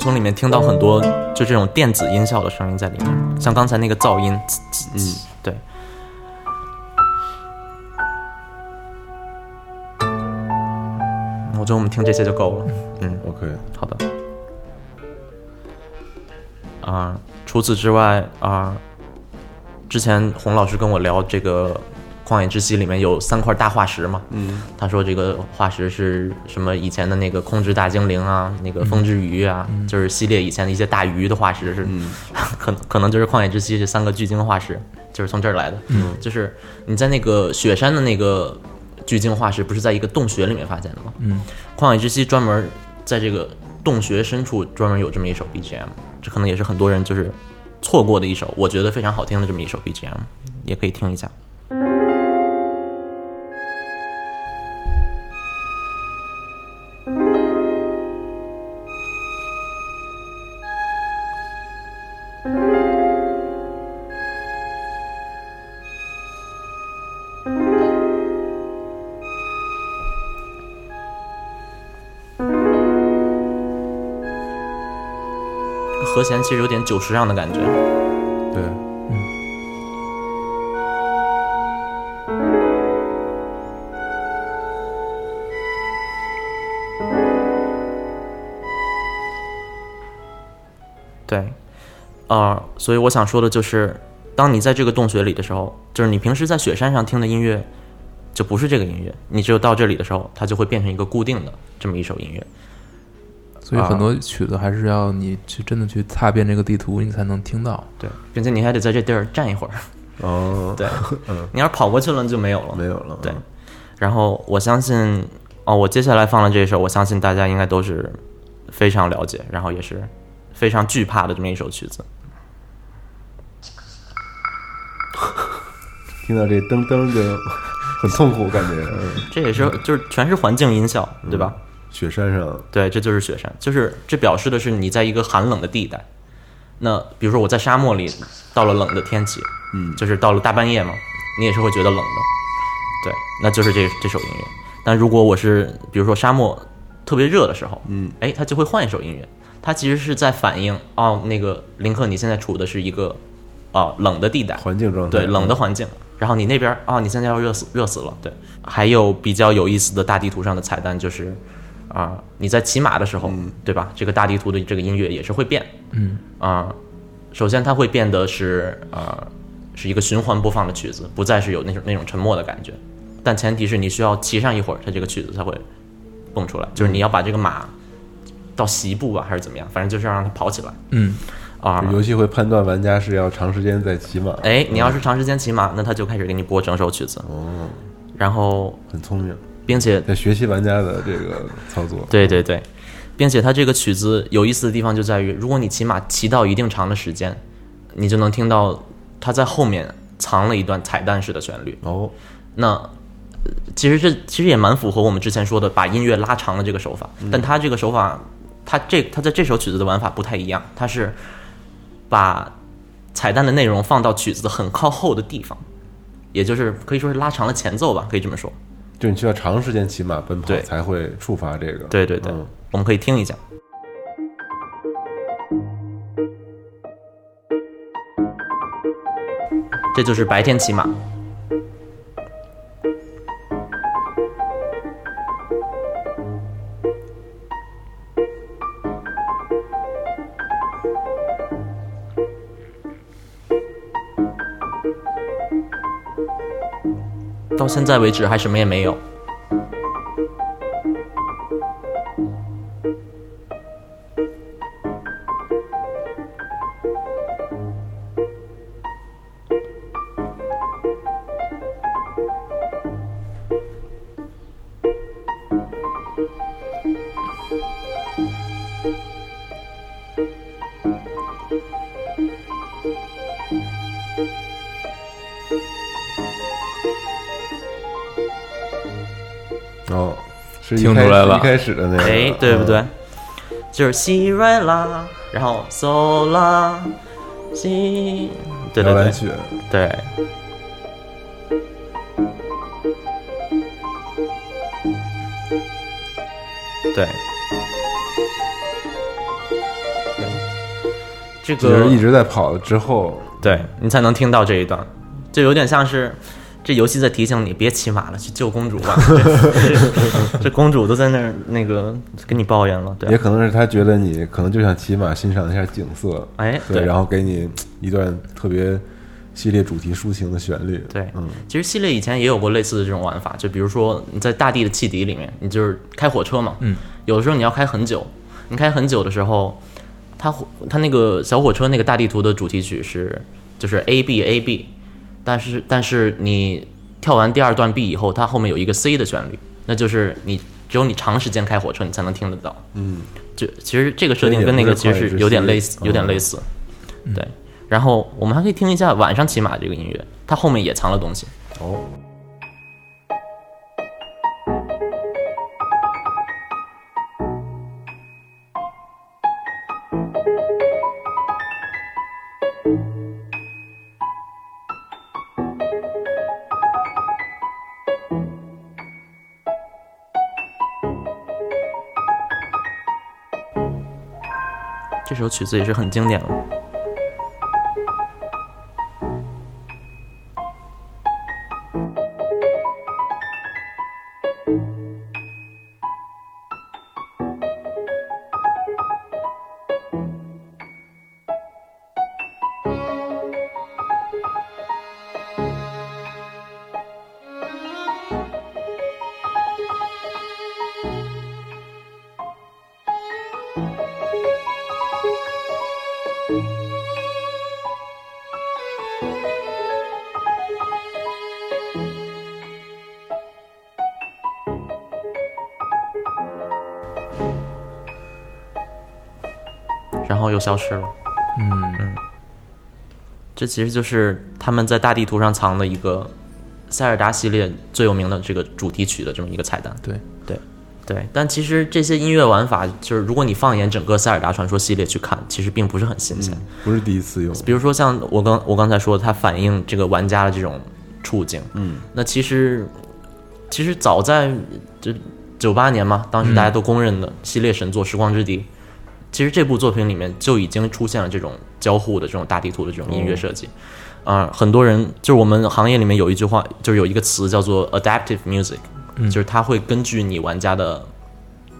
从里面听到很多就这种电子音效的声音在里面，像刚才那个噪音，嗯，对。我觉得我们听这些就够了。嗯，OK，好的。啊、除此之外啊、之前洪老师跟我聊这个《旷野之息》里面有三块大化石嘛，嗯，他说这个化石是什么以前的那个空之大精灵啊，那个风之鱼啊，就是系列以前的一些大鱼的化石是，可可能就是《旷野之息》这三个巨鲸化石，就是从这儿来的，嗯，就是你在那个雪山的那个巨鲸化石不是在一个洞穴里面发现的吗？嗯，《旷野之息》专门在这个洞穴深处专门有这么一首 BGM，这可能也是很多人就是错过的一首，我觉得非常好听的这么一首 BGM，也可以听一下。其实有点久石让的感觉。对，嗯对，呃，所以我想说的就是，当你在这个洞穴里的时候，就是你平时在雪山上听的音乐，就不是这个音乐，你只有到这里的时候，它就会变成一个固定的这么一首音乐。所以很多曲子还是要你去真的去踏遍这个地图，你才能听到。对，并且你还得在这地儿站一会儿。哦，对，嗯你要是跑过去了就没有了。没有了，对，然后我相信，哦，我接下来放的这首，我相信大家应该都是非常了解，然后也是非常惧怕的这么一首曲子。听到这噔噔就很痛苦，感觉。嗯这也是就是全是环境音效，对吧？雪山上，对，这就是雪山，就是这表示的是你在一个寒冷的地带。那比如说我在沙漠里，到了冷的天气，嗯就是到了大半夜嘛，你也是会觉得冷的。对，那就是这这首音乐。但如果我是比如说沙漠特别热的时候，嗯，哎，它就会换一首音乐，它其实是在反映哦，那个林克你现在处的是一个啊、冷的地带，环境状态，对，冷的环境。然后你那边啊、你现在要热死热死了。对，还有比较有意思的大地图上的彩蛋就是，啊、你在骑马的时候，对吧？这个大地图的这个音乐也是会变。嗯啊、首先它会变得是啊、是一个循环播放的曲子，不再是有那种那种沉默的感觉。但前提是你需要骑上一会儿，它这个曲子才会蹦出来。就是你要把这个马到席步吧，还是怎么样？反正就是要让它跑起来嗯啊。游戏会判断玩家是要长时间在骑马，哎，你要是长时间骑马，那它就开始给你播整首曲子，哦，然后很聪明，并且在学习玩家的这个操作。对对对，并且它这个曲子有意思的地方就在于，如果你骑马骑到一定长的时间，你就能听到它在后面藏了一段彩蛋式的旋律。哦，那其实这其实也蛮符合我们之前说的把音乐拉长的这个手法，但它这个手法，它这它在这首曲子的玩法不太一样，它是把彩蛋的内容放到曲子很靠后的地方，也就是可以说是拉长了前奏吧，可以这么说。就你需要长时间骑马奔跑对才会触发这个。对对对，嗯我们可以听一下。这就是白天骑马。到现在为止还什么也没有。开始的那个，哎，对不对？嗯？就是西瑞拉，然后嗦拉西，对对对对。对，这个就是一直在跑了之后，对你才能听到这一段，就有点像是这游戏在提醒你别骑马了，去救公主吧。这 这公主都在那儿那个跟你抱怨了，对也可能是他觉得你可能就想骑马欣赏一下景色，哎，对，然后给你一段特别系列主题抒情的旋律，对。嗯，其实系列以前也有过类似的这种玩法，就比如说你在大地的汽笛里面，你就是开火车嘛，嗯，有的时候你要开很久，你开很久的时候，它火它那个小火车那个大地图的主题曲是就是 A B A B，但是但是你跳完第二段 B 以后，它后面有一个 C 的旋律，那就是你只有你长时间开火车你才能听得到，嗯，就其实这个设定跟那个其实是有点类似，有点类似，对。然后我们还可以听一下晚上骑马这个音乐，它后面也藏了东西。哦，这首曲子也是很经典了。消失了。嗯嗯这其实就是他们在大地图上藏的一个塞尔达系列最有名的这个主题曲的这么一个彩蛋。对，对对，但其实这些音乐玩法，就是如果你放眼整个塞尔达传说系列去看，其实并不是很新鲜。不是第一次用，比如说像我刚我刚才说，它反映这个玩家的这种处境。嗯，那其实其实早在这九八年嘛，当时大家都公认的系列神作《时光之笛》，其实这部作品里面就已经出现了这种交互的这种大地图的这种音乐设计。啊、很多人就是我们行业里面有一句话，就是有一个词叫做 adaptive music，、就是它会根据你玩家的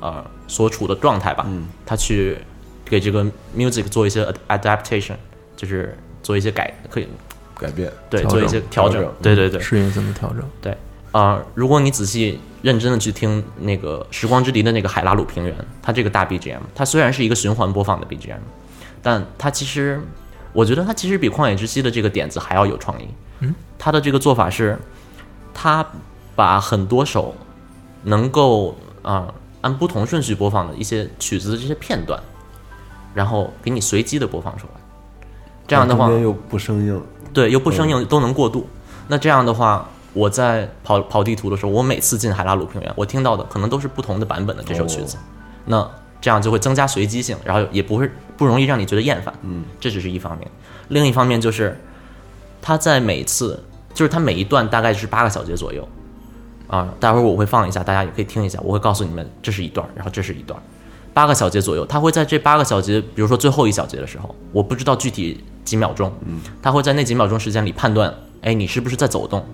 呃所处的状态吧，嗯。它去给这个 music 做一些 ad- adaptation，就是做一些改，可以改变，对做一些调整。调整，对对对，适应性的调整。对，啊、如果你仔细认真的去听那个《时光之笛》的那个海拉鲁平原，它这个大 BGM，它虽然是一个循环播放的 BGM，但它其实，我觉得它其实比《旷野之息》的这个点子还要有创意。嗯，它的这个做法是，它把很多首能够啊、按不同顺序播放的一些曲子的这些片段，然后给你随机的播放出来。这样的话，又不生硬，对，又不生硬，都能过渡。那这样的话，我在跑跑地图的时候，我每次进海拉鲁平原，我听到的可能都是不同的版本的这首曲子。那这样就会增加随机性，然后也不会不容易让你觉得厌烦。嗯，这只是一方面。另一方面就是，它在每次就是它每一段大概是八个小节左右啊。待会儿我会放一下，大家也可以听一下。我会告诉你们这是一段，然后这是一段，八个小节左右。它会在这八个小节，比如说最后一小节的时候，我不知道具体几秒钟，嗯，它会在那几秒钟时间里判断，哎，你是不是在走动？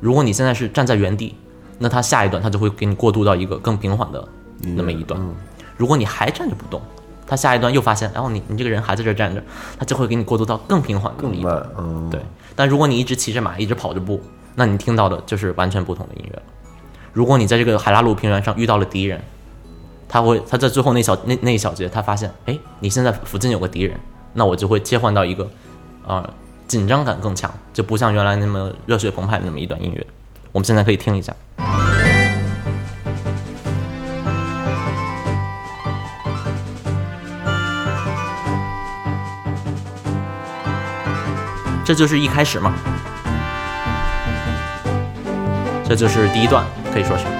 如果你现在是站在原地，那它下一段它就会给你过渡到一个更平缓的那么一段。嗯如果你还站着不动，它下一段又发现，然后你你这个人还在这儿站着，它就会给你过渡到更平缓的更一段。慢，嗯，对，但如果你一直骑着马，一直跑着步，那你听到的就是完全不同的音乐了。如果你在这个海拉鲁平原上遇到了敌人，他会他在最后那小那那一小节，他发现，哎，你现在附近有个敌人，那我就会切换到一个，啊、紧张感更强，就不像原来那么热血澎湃的那么一段音乐。我们现在可以听一下。这就是一开始嘛，这就是第一段，可以说是。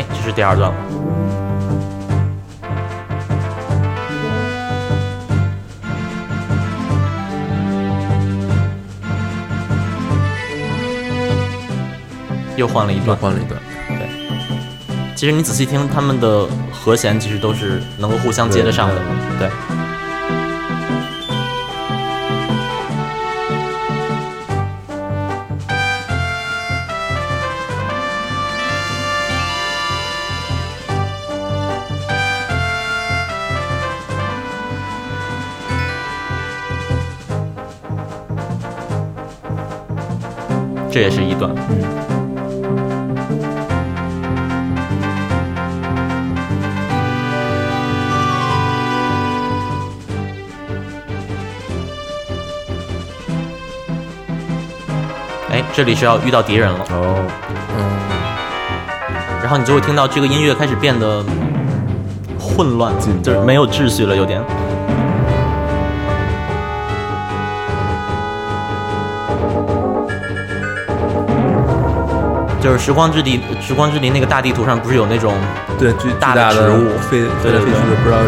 哎，这是第二段了。又换了一又段，换了一段，对。其实你仔细听，他们的和弦其实都是能够互相接得上的。对，这也是一段。哎，这里是要遇到敌人了，哦，嗯，然后你就会听到这个音乐开始变得混乱就是没有秩序了，有点。就是时光之地，时光之笛那个大地图上不是有那种对，巨巨大的植物飞飞来飞去的，不知道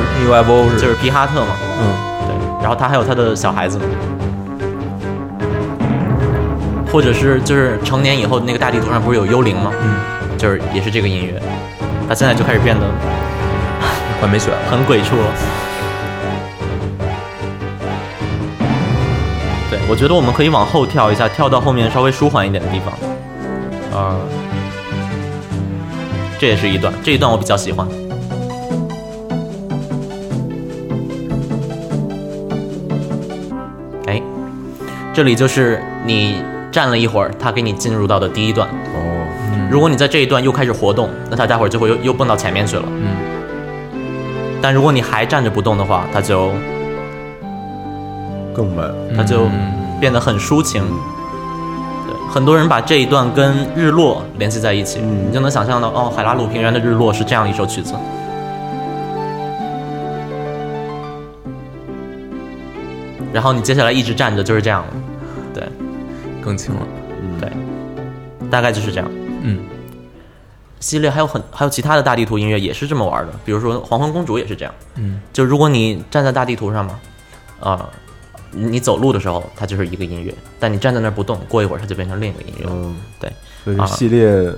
UFO 是就是皮哈特嘛，嗯，对，然后他还有他的小孩子，或者是就是成年以后那个大地图上不是有幽灵吗？嗯，就是也是这个音乐，他现在就开始变得 快没选了，很鬼畜了。对，我觉得我们可以往后跳一下，跳到后面稍微舒缓一点的地方。啊、这也是一段，这一段我比较喜欢。哎，这里就是你站了一会儿，他给你进入到的第一段。哦，如果你在这一段又开始活动，那他待会儿就会又又蹦到前面去了。嗯，但如果你还站着不动的话，他就更慢，他就嗯变得很抒情。对，很多人把这一段跟日落联系在一起，你就能想象到，哦，海拉鲁平原的日落是这样一首曲子。然后你接下来一直站着就是这样了，对更轻了。对，大概就是这样。嗯系列还有很还有其他的大地图音乐也是这么玩的，比如说《黄昏公主》也是这样。嗯，就如果你站在大地图上嘛，啊、你走路的时候它就是一个音乐，但你站在那儿不动，过一会儿它就变成另一个音乐。嗯，对，所以系列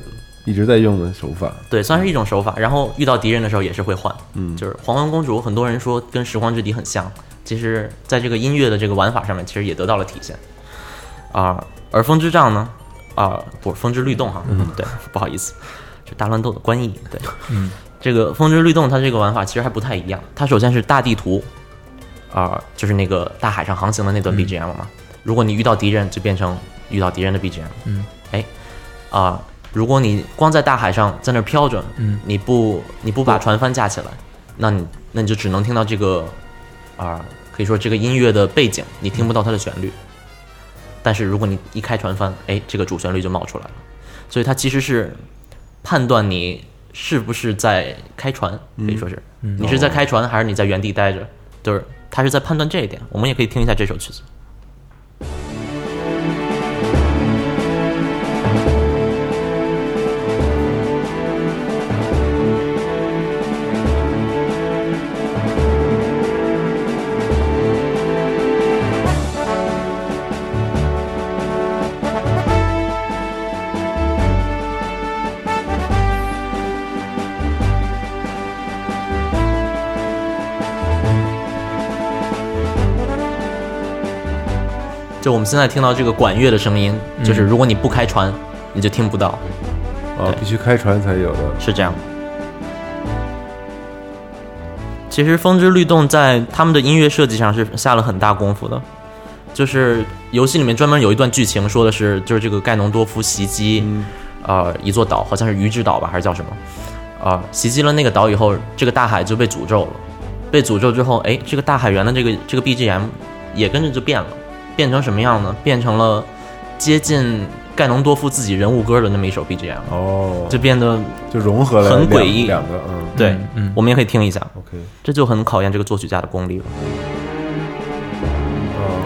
一直在用的手法。对，算是一种手法。然后遇到敌人的时候也是会换，嗯就是《黄昏公主》，很多人说跟《时光之敌》很像，其实在这个音乐的这个玩法上面，其实也得到了体现。啊、而风之杖呢，啊、不，风之律动哈，嗯，对，不好意思，是大乱斗的官译，对，嗯，这个风之律动它这个玩法其实还不太一样，它首先是大地图，啊、就是那个大海上航行的那段 BGM 嘛，如果你遇到敌人，就变成遇到敌人的 BGM，嗯，哎，啊、如果你光在大海上在那儿飘着，嗯，你不你不把船帆架起来，那你那你就只能听到这个啊、可以说这个音乐的背景，你听不到它的旋律。但是如果你一开船帆，哎，这个主旋律就冒出来了。所以它其实是判断你是不是在开船，可以说是、你是在开船还是你在原地待着，就是他是在判断这一点。我们也可以听一下这首曲子。就我们现在听到这个管乐的声音，就是如果你不开船，你就听不到，啊，必须开船才有的。是这样。其实《风之律动》在他们的音乐设计上是下了很大功夫的，就是游戏里面专门有一段剧情，说的是就是这个盖农多夫袭击，呃，一座岛，好像是鱼之岛吧，还是叫什么？啊、袭击了那个岛以后，这个大海就被诅咒了。被诅咒之后，哎，这个大海原的这个这个 BGM 也跟着就变了，变成什么样呢？变成了接近盖农多夫自己人物歌的那么一首 BGM，哦，就变得就融合了很诡异。两个，嗯。对，嗯嗯。我们也可以听一下，，OK，这就很考验这个作曲家的功力了。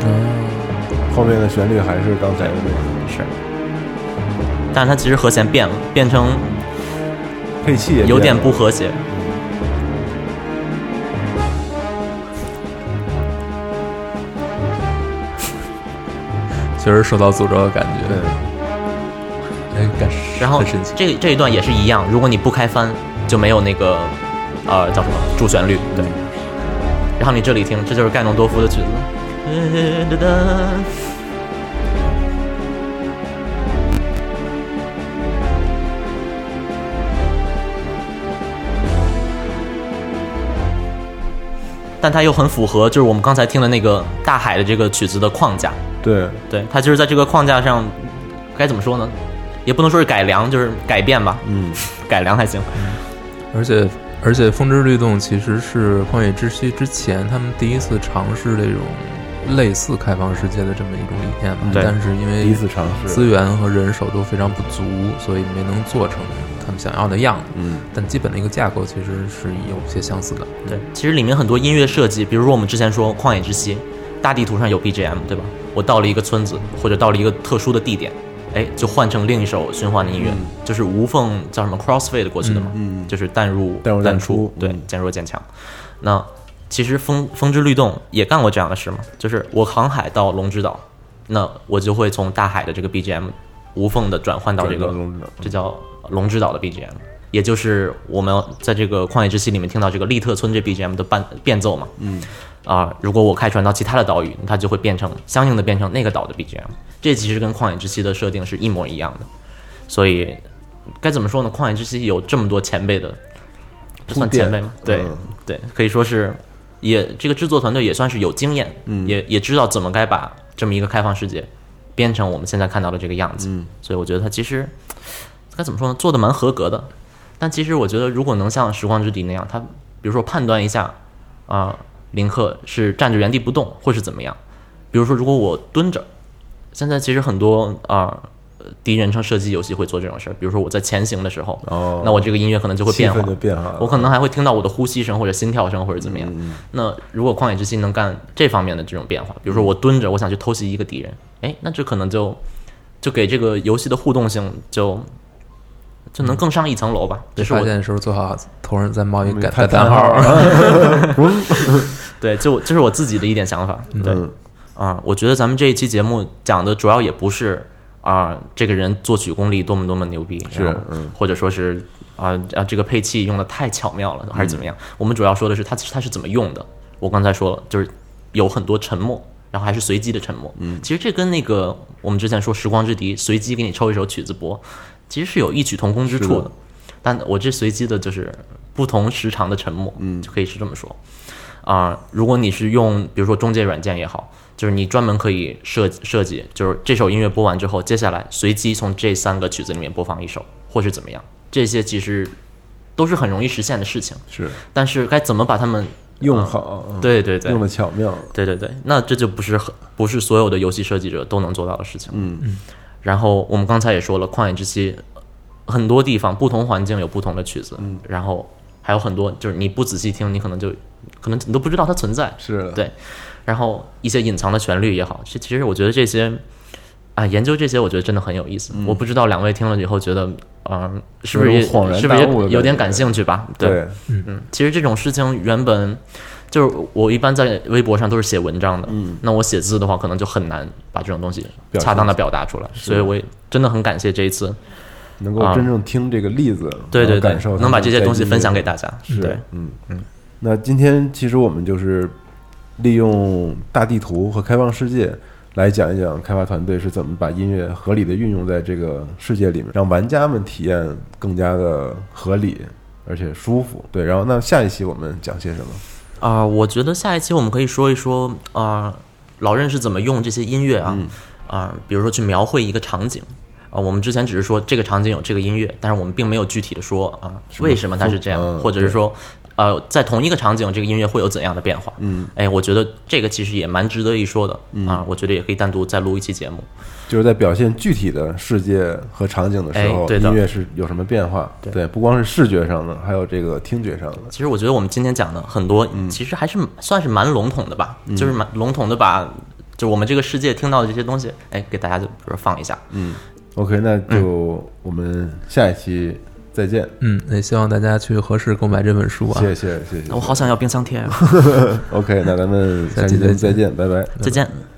嗯，后面的旋律还是刚才的那个，是，但是它其实和弦变了，变成配器也有点不和谐。确实受到诅咒的感觉，对，哎，感然后神奇。这这一段也是一样，如果你不开翻，就没有那个呃叫什么主旋律，对。然后你这里听，这就是盖农多夫的曲子。但它又很符合，就是我们刚才听的那个大海的这个曲子的框架，对，对，它就是在这个框架上，该怎么说呢？也不能说是改良，就是改变吧，嗯，改良还行。而且而且，《风之律动》其实是《旷野之息》之前他们第一次尝试这种类似开放世界的这么一种理念吧。对但是因为第一次尝试，资源和人手都非常不足，所以没能做成他们想要的样子。嗯，但基本的一个架构其实是有些相似的。对，其实里面很多音乐设计，比如说我们之前说《旷野之息》，大地图上有 BGM，对吧？我到了一个村子，或者到了一个特殊的地点，哎，就换成另一首循环的音乐，就是无缝叫什么 crossfade 过去的嘛，嗯嗯就是淡入淡入淡出出，对嗯，渐弱渐强。那其实风风之律动也干过这样的事嘛，就是我航海到龙之岛，那我就会从大海的这个 BGM 无缝的转换到这个这叫龙之岛的 BGM，也就是我们在这个旷野之息里面听到这个利特村这 BGM 的伴变奏嘛。嗯，啊、如果我开船到其他的岛屿，它就会变成相应的变成那个岛的 BGM。这其实跟旷野之息的设定是一模一样的，所以该怎么说呢？旷野之息有这么多前辈的，这算铺垫前辈吗？对、嗯对，可以说是也这个制作团队也算是有经验，嗯也也知道怎么该把这么一个开放世界编成我们现在看到的这个样子。嗯，所以我觉得他其实该怎么说呢，做的蛮合格的。但其实我觉得，如果能像《时光之笛》那样，他比如说判断一下啊、林克是站着原地不动，或是怎么样。比如说，如果我蹲着，现在其实很多啊、呃第一人称射击游戏会做这种事儿，比如说我在前行的时候，哦，那我这个音乐可能就会变化变化，我可能还会听到我的呼吸声或者心跳声或者怎么样。嗯那如果旷野之心能干这方面的这种变化，比如说我蹲着，我想去偷袭一个敌人，哎，那这可能就就给这个游戏的互动性就就能更上一层楼吧。这是我发现的时候做好头上再冒一个感看感叹号。对，就这是我自己的一点想法。对嗯啊，我觉得咱们这一期节目讲的主要也不是啊这个人作曲功力多么多么牛逼，是嗯或者说是啊啊这个配器用的太巧妙了，还是怎么样？我们主要说的是他他是怎么用的。我刚才说了，就是有很多沉默，然后还是随机的沉默。嗯，其实这跟那个我们之前说《时光之笛》随机给你抽一首曲子播，其实是有异曲同工之处是的但我这随机的就是不同时长的沉默，嗯，就可以是这么说。啊、如果你是用比如说中介软件也好，就是你专门可以设设计，就是这首音乐播完之后，接下来随机从这三个曲子里面播放一首，或是怎么样，这些其实都是很容易实现的事情。是。但是该怎么把它们用好，嗯对对对。用的巧妙，对对对，那这就不是很不是所有的游戏设计者都能做到的事情。嗯嗯。然后我们刚才也说了，旷野之息很多地方不同环境有不同的曲子，嗯。然后还有很多就是你不仔细听，你可能就可能你都不知道它存在。是。的，对。然后一些隐藏的旋律也好，其其实我觉得这些啊，研究这些我觉得真的很有意思。我不知道两位听了以后觉得，嗯、是不是也有恍然是不是也有点感兴趣吧？对，嗯，其实这种事情原本就是我一般在微博上都是写文章的，嗯，那我写字的话，可能就很难把这种东西恰当的表达出来，所以我也真的很感谢这一次，能够真正听这个例子，啊对对。对感受，能把这些东西分享给大大家，是。对，，嗯。嗯。那今天其实我们就是利用大地图和开放世界来讲一讲开发团队是怎么把音乐合理的运用在这个世界里面，让玩家们体验更加的合理而且舒服。对，然后那下一期我们讲些什么？啊、我觉得下一期我们可以说一说啊、老任是怎么用这些音乐啊，啊、比如说去描绘一个场景。啊、我们之前只是说这个场景有这个音乐，但是我们并没有具体的说啊、为什么它是这样，嗯或者是说，呃，在同一个场景这个音乐会有怎样的变化。嗯，哎，我觉得这个其实也蛮值得一说的、啊，我觉得也可以单独再录一期节目。就是在表现具体的世界和场景的时候，哎对的音乐是有什么变化？对不光是视觉上的，还有这个听觉上的。其实我觉得我们今天讲的很多，其实还是算是蛮笼统的吧，就是蛮笼统的把，就我们这个世界听到的这些东西，哎，给大家就比如说放一下。嗯 OK，那就我们下一期再见。嗯，也希望大家去合适购买这本书啊。谢谢谢谢。我好想要冰箱贴啊！OK，那咱们下下期再见，拜拜。再见。